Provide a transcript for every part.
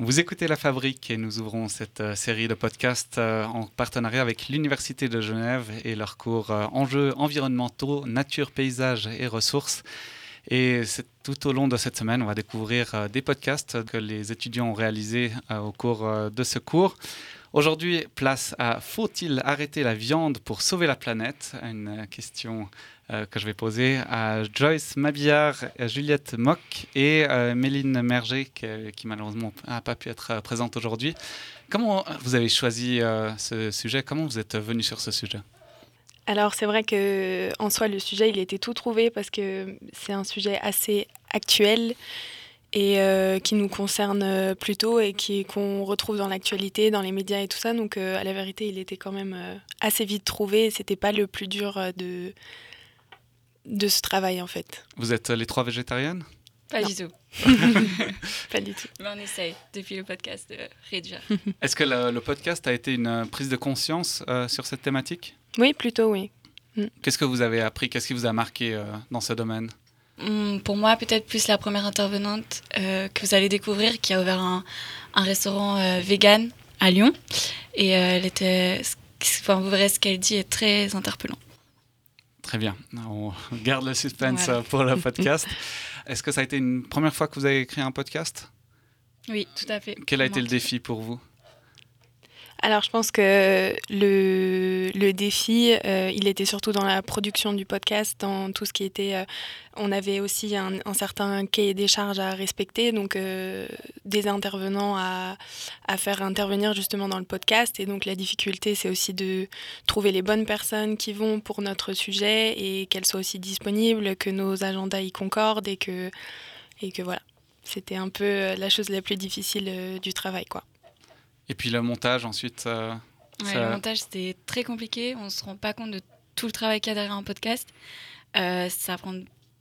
Vous écoutez La Fabrique et nous ouvrons cette euh, série de podcasts euh, en partenariat avec l'Université de Genève et leur cours euh, Enjeux environnementaux, nature, paysage et ressources. Et tout au long de cette semaine, on va découvrir des podcasts que les étudiants ont réalisés au cours de ce cours. Aujourd'hui, place à Faut-il arrêter la viande pour sauver la planète? Une question euh, que je vais poser à Joyce Mabillard, Juliette Mock et euh, Méline Merger, qui, malheureusement n'a pas pu être euh, présente aujourd'hui. Comment vous avez choisi ce sujet? Comment vous êtes venu sur ce sujet? Alors c'est vrai que en soi le sujet il était tout trouvé parce que c'est un sujet assez actuel et qui nous concerne plutôt et qui qu'on retrouve dans l'actualité, dans les médias et tout ça. Donc à la vérité, il était quand même assez vite trouvé. C'était pas le plus dur de de ce travail en fait. Vous êtes les trois végétariennes? Pas du tout. pas du tout. Mais on essaye depuis le podcast de réduire. Est-ce que le, podcast a été une prise de conscience euh, sur cette thématique? Oui, plutôt oui. Mm. Qu'est-ce que vous avez appris? Qu'est-ce qui vous a marqué euh, dans ce domaine? Hmm, Pour moi, peut-être plus la première intervenante euh, que vous allez découvrir qui a ouvert un, un restaurant vegan à Lyon. Et elle était. Enfin, vous verrez ce qu'elle dit est très interpellant. Très bien. On garde le suspense pour le podcast. Est-ce que ça a été une première fois que vous avez écrit un podcast? Oui, tout à fait. Quel a été le défi pour vous? Alors je pense que le, défi, euh, il était surtout dans la production du podcast, dans tout ce qui était... Euh, on avait aussi un, certain cahier des charges à respecter, donc euh, des intervenants à, à, faire intervenir justement dans le podcast. Et donc la difficulté, c'est aussi de trouver les bonnes personnes qui vont pour notre sujet et qu'elles soient aussi disponibles, que nos agendas y concordent et que, et que voilà. C'était un peu la chose la plus difficile du travail, quoi. Et puis le montage ensuite. Euh, le montage c'était très compliqué. On se rend pas compte de tout le travail qu'il y a derrière un podcast. Euh, ça prend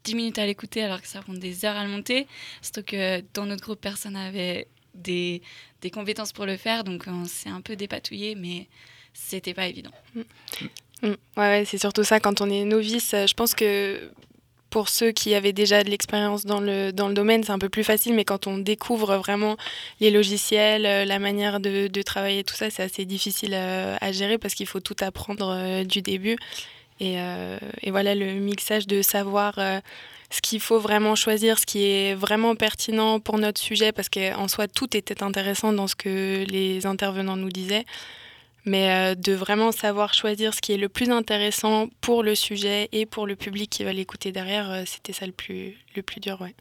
10 minutes à l'écouter alors que ça prend des heures à le monter. Surtout que dans notre groupe, personne n'avait des, des, compétences pour le faire. Donc on s'est un peu dépatouillé, mais c'était pas évident. Mm. Mm. Ouais, c'est surtout ça quand on est novice. Je pense que pour ceux qui avaient déjà de l'expérience dans le, dans le domaine, c'est un peu plus facile, mais quand on découvre vraiment les logiciels, euh, la manière de, travailler, tout ça, c'est assez difficile à, à gérer parce qu'il faut tout apprendre euh, du début. Euh, et, voilà, le mixage de savoir ce qu'il faut vraiment choisir, ce qui est vraiment pertinent pour notre sujet, parce qu'en soi, tout était intéressant dans ce que les intervenants nous disaient mais euh, de vraiment savoir choisir ce qui est le plus intéressant pour le sujet et pour le public qui va l'écouter derrière, euh, c'était ça le plus, le plus dur. Ouais.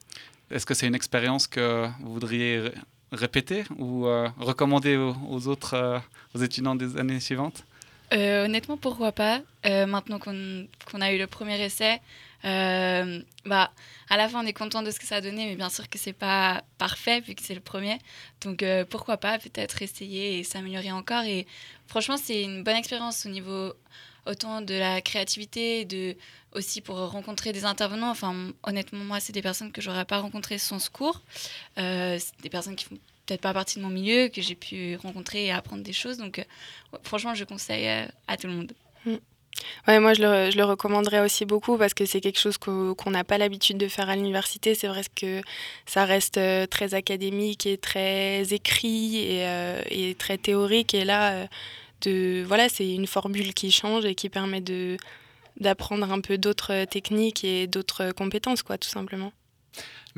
Est-ce que c'est une expérience que vous voudriez répéter ou euh, recommander aux, autres aux étudiants des années suivantes? Honnêtement, pourquoi pas? Maintenant qu'on a eu le premier essai, euh, bah, à la fin, on est content de ce que ça a donné, mais bien sûr que c'est pas parfait vu que c'est le premier. Donc euh, pourquoi pas peut-être essayer et s'améliorer encore. Et franchement, c'est une bonne expérience au niveau autant de la créativité, de aussi pour rencontrer des intervenants. Enfin, honnêtement, moi, c'est des personnes que j'aurais pas rencontrées sans ce cours. Euh, des personnes qui font peut-être pas partie de mon milieu, que j'ai pu rencontrer et apprendre des choses. Donc, franchement, je conseille à tout le monde. Mm. Ouais, moi je le, recommanderais aussi beaucoup parce que c'est quelque chose qu'on n'a pas l'habitude de faire à l'université. C'est vrai que ça reste euh, très académique et très écrit et, euh, très théorique. Et là, euh, de, voilà, c'est une formule qui change et qui permet d'apprendre un peu d'autres techniques et d'autres compétences, quoi, tout simplement.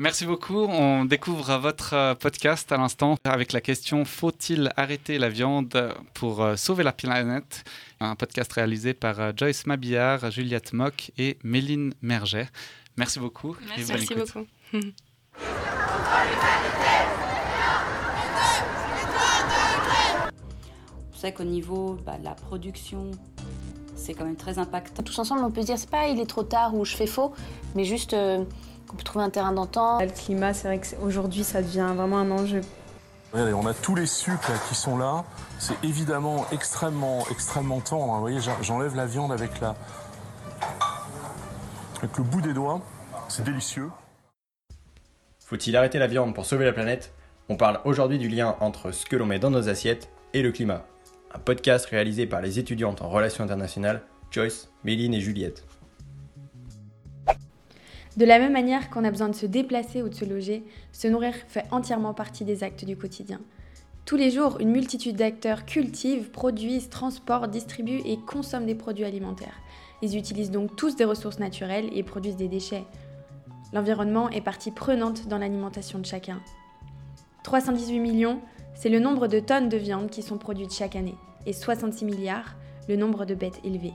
Merci beaucoup. On découvre votre podcast à l'instant avec la question Faut-il arrêter la viande pour sauver la planète? Un podcast réalisé par euh, Joyce Mabillard, Juliette Mock et Méline Merger. Merci beaucoup. Merci, beaucoup. C'est vrai qu'au niveau bah, de la production, c'est quand même très impactant. Tous ensemble, on peut se dire, c'est pas il est trop tard ou je fais faux, mais juste euh, qu'on peut trouver un terrain d'entente. Le climat, c'est vrai qu'aujourd'hui, ça devient vraiment un enjeu on a tous les sucres qui sont là. C'est évidemment extrêmement, extrêmement tendre. Vous voyez, j'enlève la viande avec, la... avec le bout des doigts. C'est délicieux. Faut-il arrêter la viande pour sauver la planète? On parle aujourd'hui du lien entre ce que l'on met dans nos assiettes et le climat. Un podcast réalisé par les étudiantes en relations internationales Joyce, Méline et Juliette. De la même manière qu'on a besoin de se déplacer ou de se loger, se nourrir fait entièrement partie des actes du quotidien. Tous les jours, une multitude d'acteurs cultivent, produisent, transportent, distribuent et consomment des produits alimentaires. Ils utilisent donc tous des ressources naturelles et produisent des déchets. L'environnement est partie prenante dans l'alimentation de chacun. 318 millions, c'est le nombre de tonnes de viande qui sont produites chaque année, et 66 milliards, le nombre de bêtes élevées.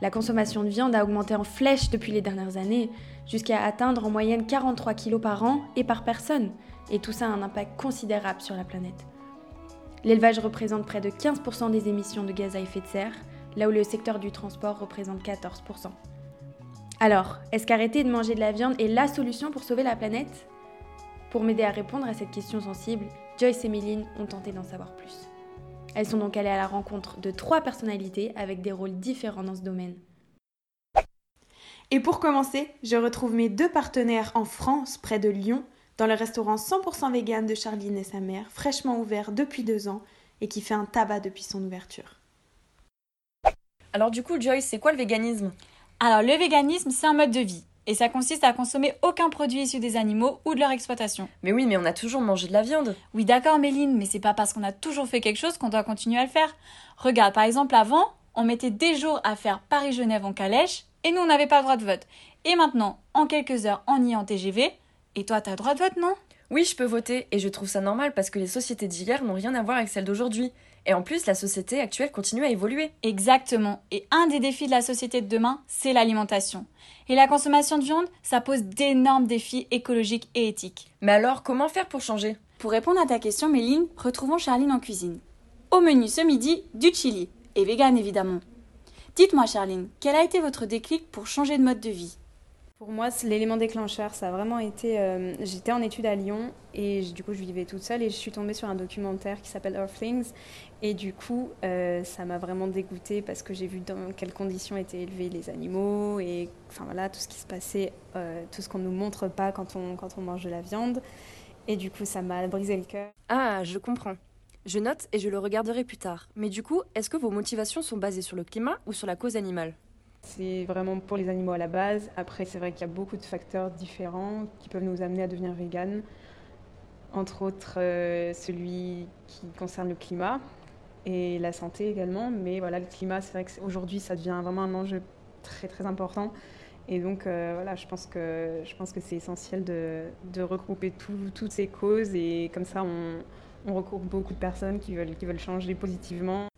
La consommation de viande a augmenté en flèche depuis les dernières années, jusqu'à atteindre en moyenne 43 kg par an et par personne, et tout ça a un impact considérable sur la planète. L'élevage représente près de 15% des émissions de gaz à effet de serre, là où le secteur du transport représente 14%. Alors, est-ce qu'arrêter de manger de la viande est la solution pour sauver la planète? Pour m'aider à répondre à cette question sensible, Joyce et Méline ont tenté d'en savoir plus. Elles sont donc allées à la rencontre de trois personnalités avec des rôles différents dans ce domaine. Et pour commencer, je retrouve mes deux partenaires en France, près de Lyon, dans le restaurant 100% vegan de Charline et sa mère, fraîchement ouvert depuis deux ans et qui fait un tabac depuis son ouverture. Alors du coup, Joyce, c'est quoi le véganisme? Alors le véganisme, c'est un mode de vie. Et ça consiste à consommer aucun produit issu des animaux ou de leur exploitation. Mais oui, mais on a toujours mangé de la viande. Oui, d'accord, Méline, mais c'est pas parce qu'on a toujours fait quelque chose qu'on doit continuer à le faire. Regarde, par exemple, avant, on mettait des jours à faire Paris-Genève en calèche, et nous, on n'avait pas le droit de vote. Et maintenant, en quelques heures, on y est en TGV, et toi, t'as le droit de vote, non? Oui, je peux voter, et je trouve ça normal parce que les sociétés d'hier n'ont rien à voir avec celles d'aujourd'hui. Et en plus, la société actuelle continue à évoluer. Exactement. Et un des défis de la société de demain, c'est l'alimentation. Et la consommation de viande, ça pose d'énormes défis écologiques et éthiques. Mais alors, comment faire pour changer? Pour répondre à ta question, Méline, retrouvons Charline en cuisine. Au menu ce midi, du chili. Et vegan, évidemment. Dites-moi, Charline, quel a été votre déclic pour changer de mode de vie? Pour moi, l'élément déclencheur, ça a vraiment été. Euh, j'étais en études à Lyon et du coup, je vivais toute seule et je suis tombée sur un documentaire qui s'appelle Earthlings. Et du coup, euh, ça m'a vraiment dégoûtée parce que j'ai vu dans quelles conditions étaient élevés les animaux et enfin voilà, tout ce qui se passait, euh, tout ce qu'on ne nous montre pas quand on, quand on mange de la viande. Et du coup, ça m'a brisé le cœur. Ah, je comprends. Je note et je le regarderai plus tard. Mais du coup, est-ce que vos motivations sont basées sur le climat ou sur la cause animale? C'est vraiment pour les animaux à la base. Après, c'est vrai qu'il y a beaucoup de facteurs différents qui peuvent nous amener à devenir vegan. Entre autres, euh, celui qui concerne le climat et la santé également. Mais voilà, le climat, c'est vrai qu'aujourd'hui, ça devient vraiment un enjeu très très important. Et donc, euh, voilà, je pense que, que c'est essentiel de, de regrouper toutes ces causes et comme ça, on, on regroupe beaucoup de personnes qui veulent, qui veulent changer positivement.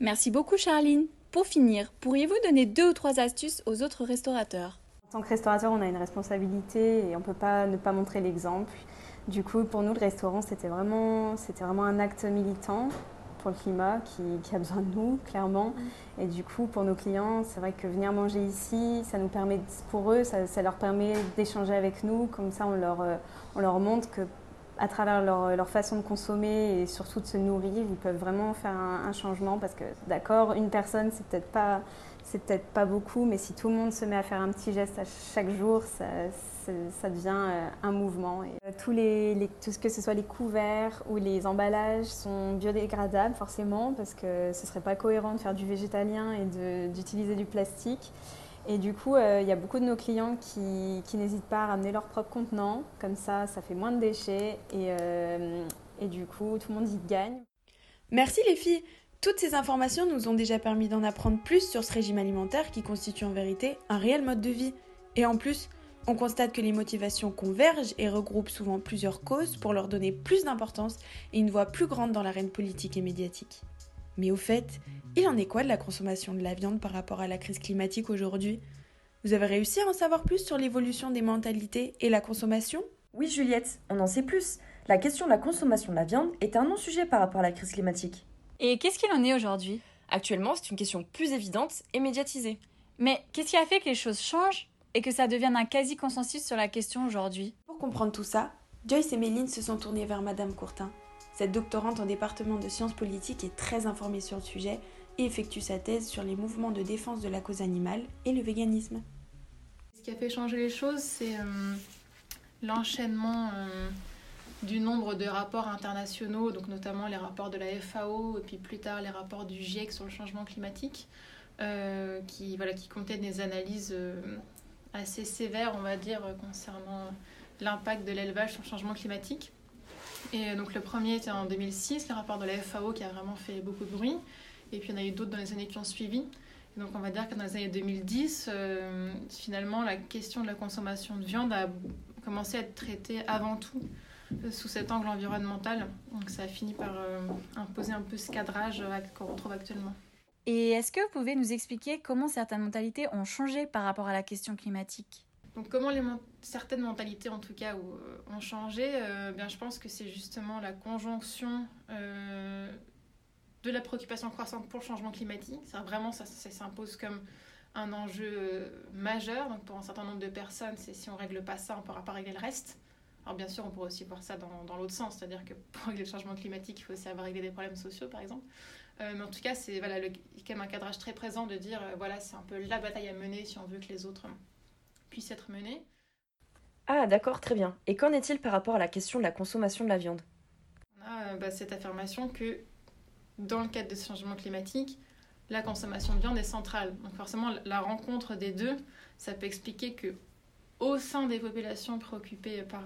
Merci beaucoup, Charline. Pour finir, pourriez-vous donner deux ou trois astuces aux autres restaurateurs? En tant que restaurateur, on a une responsabilité et on ne peut pas ne pas montrer l'exemple. Du coup, pour nous, le restaurant, c'était vraiment, un acte militant pour le climat qui, a besoin de nous, clairement. Et du coup, pour nos clients, c'est vrai que venir manger ici, ça nous permet, pour eux, ça, leur permet d'échanger avec nous. Comme ça, on leur, euh, on leur montre que à travers leur, façon de consommer et surtout de se nourrir, ils peuvent vraiment faire un, changement parce que d'accord, une personne, c'est peut-être pas c'est peut-être pas beaucoup, mais si tout le monde se met à faire un petit geste à chaque jour, ça, ça devient euh, un mouvement. Euh, tous les, tout ce que ce soit les couverts ou les emballages sont biodégradables forcément parce que ce serait pas cohérent de faire du végétalien et d'utiliser du plastique. Et du coup, euh, il y a beaucoup de nos clients qui, n'hésitent pas à ramener leur propre contenant. Comme ça, ça fait moins de déchets et, euh, et du coup, tout le monde y gagne. Merci les filles Toutes ces informations nous ont déjà permis d'en apprendre plus sur ce régime alimentaire qui constitue en vérité un réel mode de vie. Et en plus, on constate que les motivations convergent et regroupent souvent plusieurs causes pour leur donner plus d'importance et une voix plus grande dans l'arène politique et médiatique. Mais au fait, il en est quoi de la consommation de la viande par rapport à la crise climatique aujourd'hui? Vous avez réussi à en savoir plus sur l'évolution des mentalités et la consommation? Oui Juliette, on en sait plus. La question de la consommation de la viande est un non-sujet par rapport à la crise climatique. Et qu'est-ce qu'il en est aujourd'hui? Actuellement, c'est une question plus évidente et médiatisée. Mais qu'est-ce qui a fait que les choses changent et que ça devienne un quasi-consensus sur la question aujourd'hui? Pour comprendre tout ça, Joyce et Méline se sont tournées vers Madame Courtin, cette doctorante en département de sciences politiques est très informée sur le sujet et effectue sa thèse sur les mouvements de défense de la cause animale et le véganisme. Ce qui a fait changer les choses, c'est euh, l'enchaînement euh, du nombre de rapports internationaux, donc notamment les rapports de la FAO et puis plus tard les rapports du GIEC sur le changement climatique, euh, qui, voilà, qui contiennent des analyses assez sévères, on va dire, concernant l'impact de l'élevage sur le changement climatique. Et donc le premier était en 2006, le rapport de la FAO qui a vraiment fait beaucoup de bruit. Et puis il y en a eu d'autres dans les années qui ont suivi. donc on va dire que dans les années 2010, finalement, la question de la consommation de viande a commencé à être traitée avant tout sous cet angle environnemental. Donc ça a fini par euh, imposer un peu ce cadrage euh, qu'on retrouve actuellement. Et est-ce que vous pouvez nous expliquer comment certaines mentalités ont changé par rapport à la question climatique? Donc comment certaines mentalités en tout cas euh, ont changé bien, Je pense que c'est justement la conjonction de la préoccupation croissante pour le changement climatique. Ça, vraiment, ça, s'impose comme un enjeu majeur. Donc pour un certain nombre de personnes, c'est si on règle pas ça, on ne pourra pas régler le reste. Alors bien sûr, on pourrait aussi voir ça dans, l'autre sens, c'est-à-dire que pour régler le changement climatique, il faut aussi avoir réglé des problèmes sociaux, par exemple. Euh, mais en tout cas, c'est voilà, le, quand même un cadrage très présent de dire, euh, voilà, c'est un peu la bataille à mener si on veut que les autres puissent être menés. Ah d'accord, très bien. Et qu'en est-il par rapport à la question de la consommation de la viande? On a euh, bah, cette affirmation que dans le cadre de ce changement climatique, la consommation de viande est centrale. Donc forcément, la rencontre des deux, ça peut expliquer que au sein des populations préoccupées par,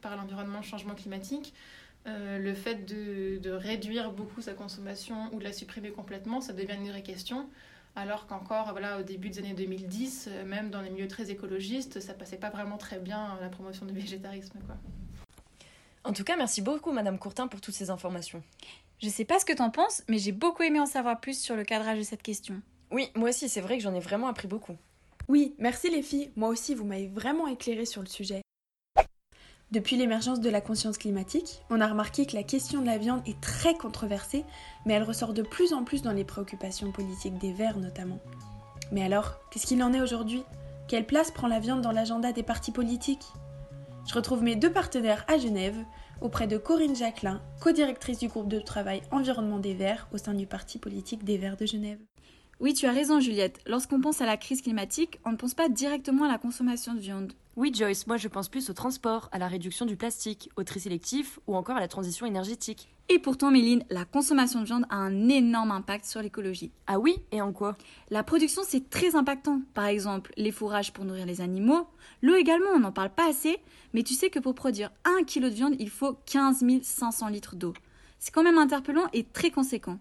par l'environnement, changement climatique, euh, le fait de, de, réduire beaucoup sa consommation ou de la supprimer complètement, ça devient une vraie question. Alors qu'encore, voilà, au début des années 2010, euh, même dans les milieux très écologistes, ça passait pas vraiment très bien la promotion du végétarisme. Quoi. En tout cas, merci beaucoup, Madame Courtin, pour toutes ces informations. Je sais pas ce que t'en penses, mais j'ai beaucoup aimé en savoir plus sur le cadrage de cette question. Oui, moi aussi, c'est vrai que j'en ai vraiment appris beaucoup. Oui, merci les filles, moi aussi vous m'avez vraiment éclairé sur le sujet. Depuis l'émergence de la conscience climatique, on a remarqué que la question de la viande est très controversée, mais elle ressort de plus en plus dans les préoccupations politiques des Verts notamment. Mais alors, qu'est-ce qu'il en est aujourd'hui? Quelle place prend la viande dans l'agenda des partis politiques? Je retrouve mes deux partenaires à Genève, auprès de Corinne Jacquelin, co-directrice du groupe de travail environnement des Verts au sein du parti politique des Verts de Genève. Oui, tu as raison, Juliette. Lorsqu'on pense à la crise climatique, on ne pense pas directement à la consommation de viande. Oui, Joyce, moi je pense plus au transport, à la réduction du plastique, au tri sélectif ou encore à la transition énergétique. Et pourtant, Méline, la consommation de viande a un énorme impact sur l'écologie. Ah oui Et en quoi? La production, c'est très impactant. Par exemple, les fourrages pour nourrir les animaux. L'eau également, on n'en parle pas assez. Mais tu sais que pour produire 1 kg de viande, il faut 15 500 litres d'eau. C'est quand même interpellant et très conséquent.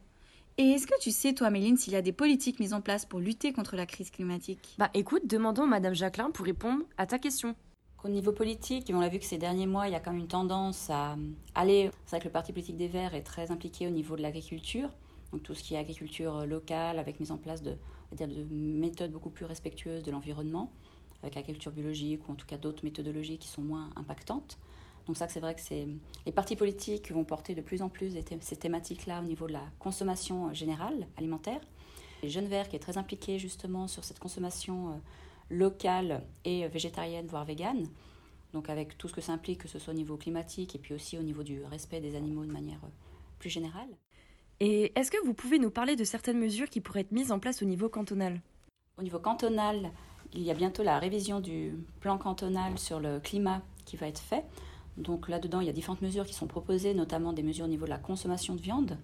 Et est-ce que tu sais, toi, Méline, s'il y a des politiques mises en place pour lutter contre la crise climatique? Bah écoute, demandons à Madame Jacqueline pour répondre à ta question. Au niveau politique, on l'a vu que ces derniers mois, il y a quand même une tendance à aller. C'est vrai que le Parti politique des Verts est très impliqué au niveau de l'agriculture, donc tout ce qui est agriculture locale, avec mise en place de, de méthodes beaucoup plus respectueuses de l'environnement, avec l'agriculture biologique ou en tout cas d'autres méthodologies qui sont moins impactantes. Donc ça, c'est vrai que c'est les partis politiques vont porter de plus en plus ces thématiques-là au niveau de la consommation euh, générale alimentaire. Les jeunes verts qui est très impliqué justement sur cette consommation euh, locale et euh, végétarienne, voire végane. Donc avec tout ce que ça implique, que ce soit au niveau climatique et puis aussi au niveau du respect des animaux de manière plus générale. Et est-ce que vous pouvez nous parler de certaines mesures qui pourraient être mises en place au niveau cantonal? Au niveau cantonal, il y a bientôt la révision du plan cantonal sur le climat qui va être fait. Donc là-dedans, il y a différentes mesures qui sont proposées, notamment des mesures au niveau de la consommation de viande,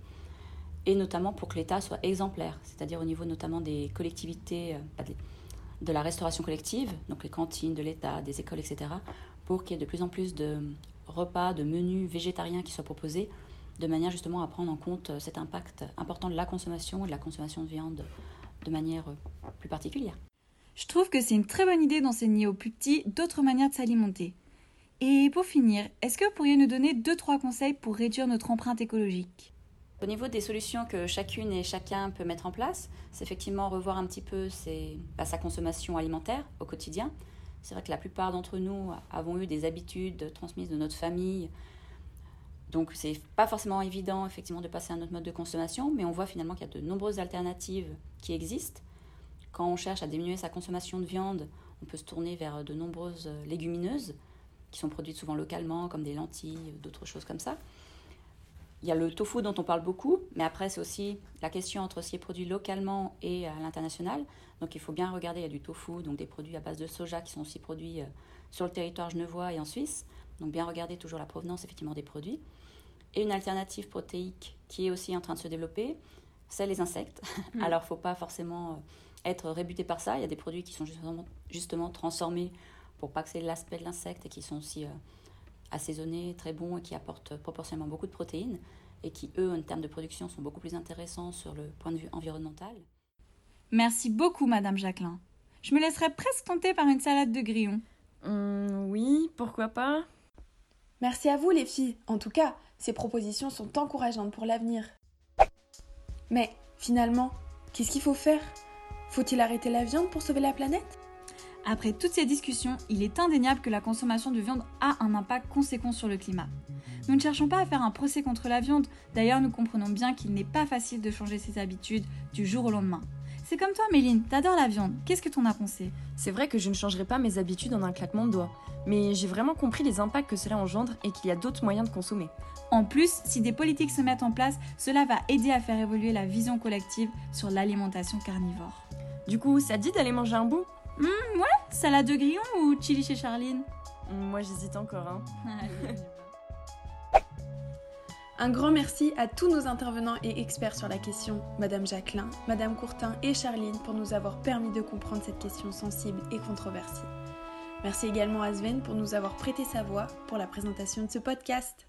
et notamment pour que l'État soit exemplaire, c'est-à-dire au niveau notamment des collectivités, euh, de la restauration collective, donc les cantines de l'État, des écoles, etc., pour qu'il y ait de plus en plus de repas, de menus végétariens qui soient proposés, de manière justement à prendre en compte euh, cet impact important de la consommation et de la consommation de viande de manière euh, plus particulière. Je trouve que c'est une très bonne idée d'enseigner aux plus petits d'autres manières de s'alimenter. Et pour finir, est-ce que vous pourriez nous donner deux trois conseils pour réduire notre empreinte écologique? Au niveau des solutions que chacune et chacun peut mettre en place, c'est effectivement revoir un petit peu bah, sa consommation alimentaire au quotidien. C'est vrai que la plupart d'entre nous avons eu des habitudes transmises de notre famille. Donc c'est pas forcément évident effectivement de passer à un autre mode de consommation, mais on voit finalement qu'il y a de nombreuses alternatives qui existent. Quand on cherche à diminuer sa consommation de viande, on peut se tourner vers de nombreuses légumineuses qui sont produites souvent localement, comme des lentilles, d'autres choses comme ça. Il y a le tofu dont on parle beaucoup, mais après c'est aussi la question entre ce qui est produit localement et à l'international. Donc il faut bien regarder, il y a du tofu, donc des produits à base de soja qui sont aussi produits euh, sur le territoire genevois et en Suisse. Donc bien regarder toujours la provenance effectivement des produits. Et une alternative protéique qui est aussi en train de se développer, c'est les insectes. Mm. Alors il ne faut pas forcément euh, être rébutés par ça. Il y a des produits qui sont justement, justement transformés pour pas que c'est l'aspect de l'insecte et qui sont aussi euh, assaisonnés, très bons et qui apportent proportionnellement beaucoup de protéines et qui, eux, en termes de production, sont beaucoup plus intéressants sur le point de vue environnemental. Merci beaucoup, Madame Jacqueline. Je me laisserais presque tenter par une salade de grillons. Hum, oui, pourquoi pas Merci à vous les filles. En tout cas, ces propositions sont encourageantes pour l'avenir. Mais finalement, qu'est-ce qu'il faut faire? Faut-il arrêter la viande pour sauver la planète? Après toutes ces discussions, il est indéniable que la consommation de viande a un impact conséquent sur le climat. Nous ne cherchons pas à faire un procès contre la viande, d'ailleurs nous comprenons bien qu'il n'est pas facile de changer ses habitudes du jour au lendemain. C'est comme toi, Méline, t'adores la viande. Qu'est-ce que t'en as pensé? C'est vrai que je ne changerai pas mes habitudes en un claquement de doigts, mais j'ai vraiment compris les impacts que cela engendre et qu'il y a d'autres moyens de consommer. En plus, si des politiques se mettent en place, cela va aider à faire évoluer la vision collective sur l'alimentation carnivore. Du coup, ça te dit d'aller manger un bout? Hum, ouais, salade de grillon ou chili chez Charline Moi j'hésite encore, hein. Un grand merci à tous nos intervenants et experts sur la question, Madame Jacqueline, Madame Courtin et Charline, pour nous avoir permis de comprendre cette question sensible et controversée. Merci également à Sven pour nous avoir prêté sa voix pour la présentation de ce podcast.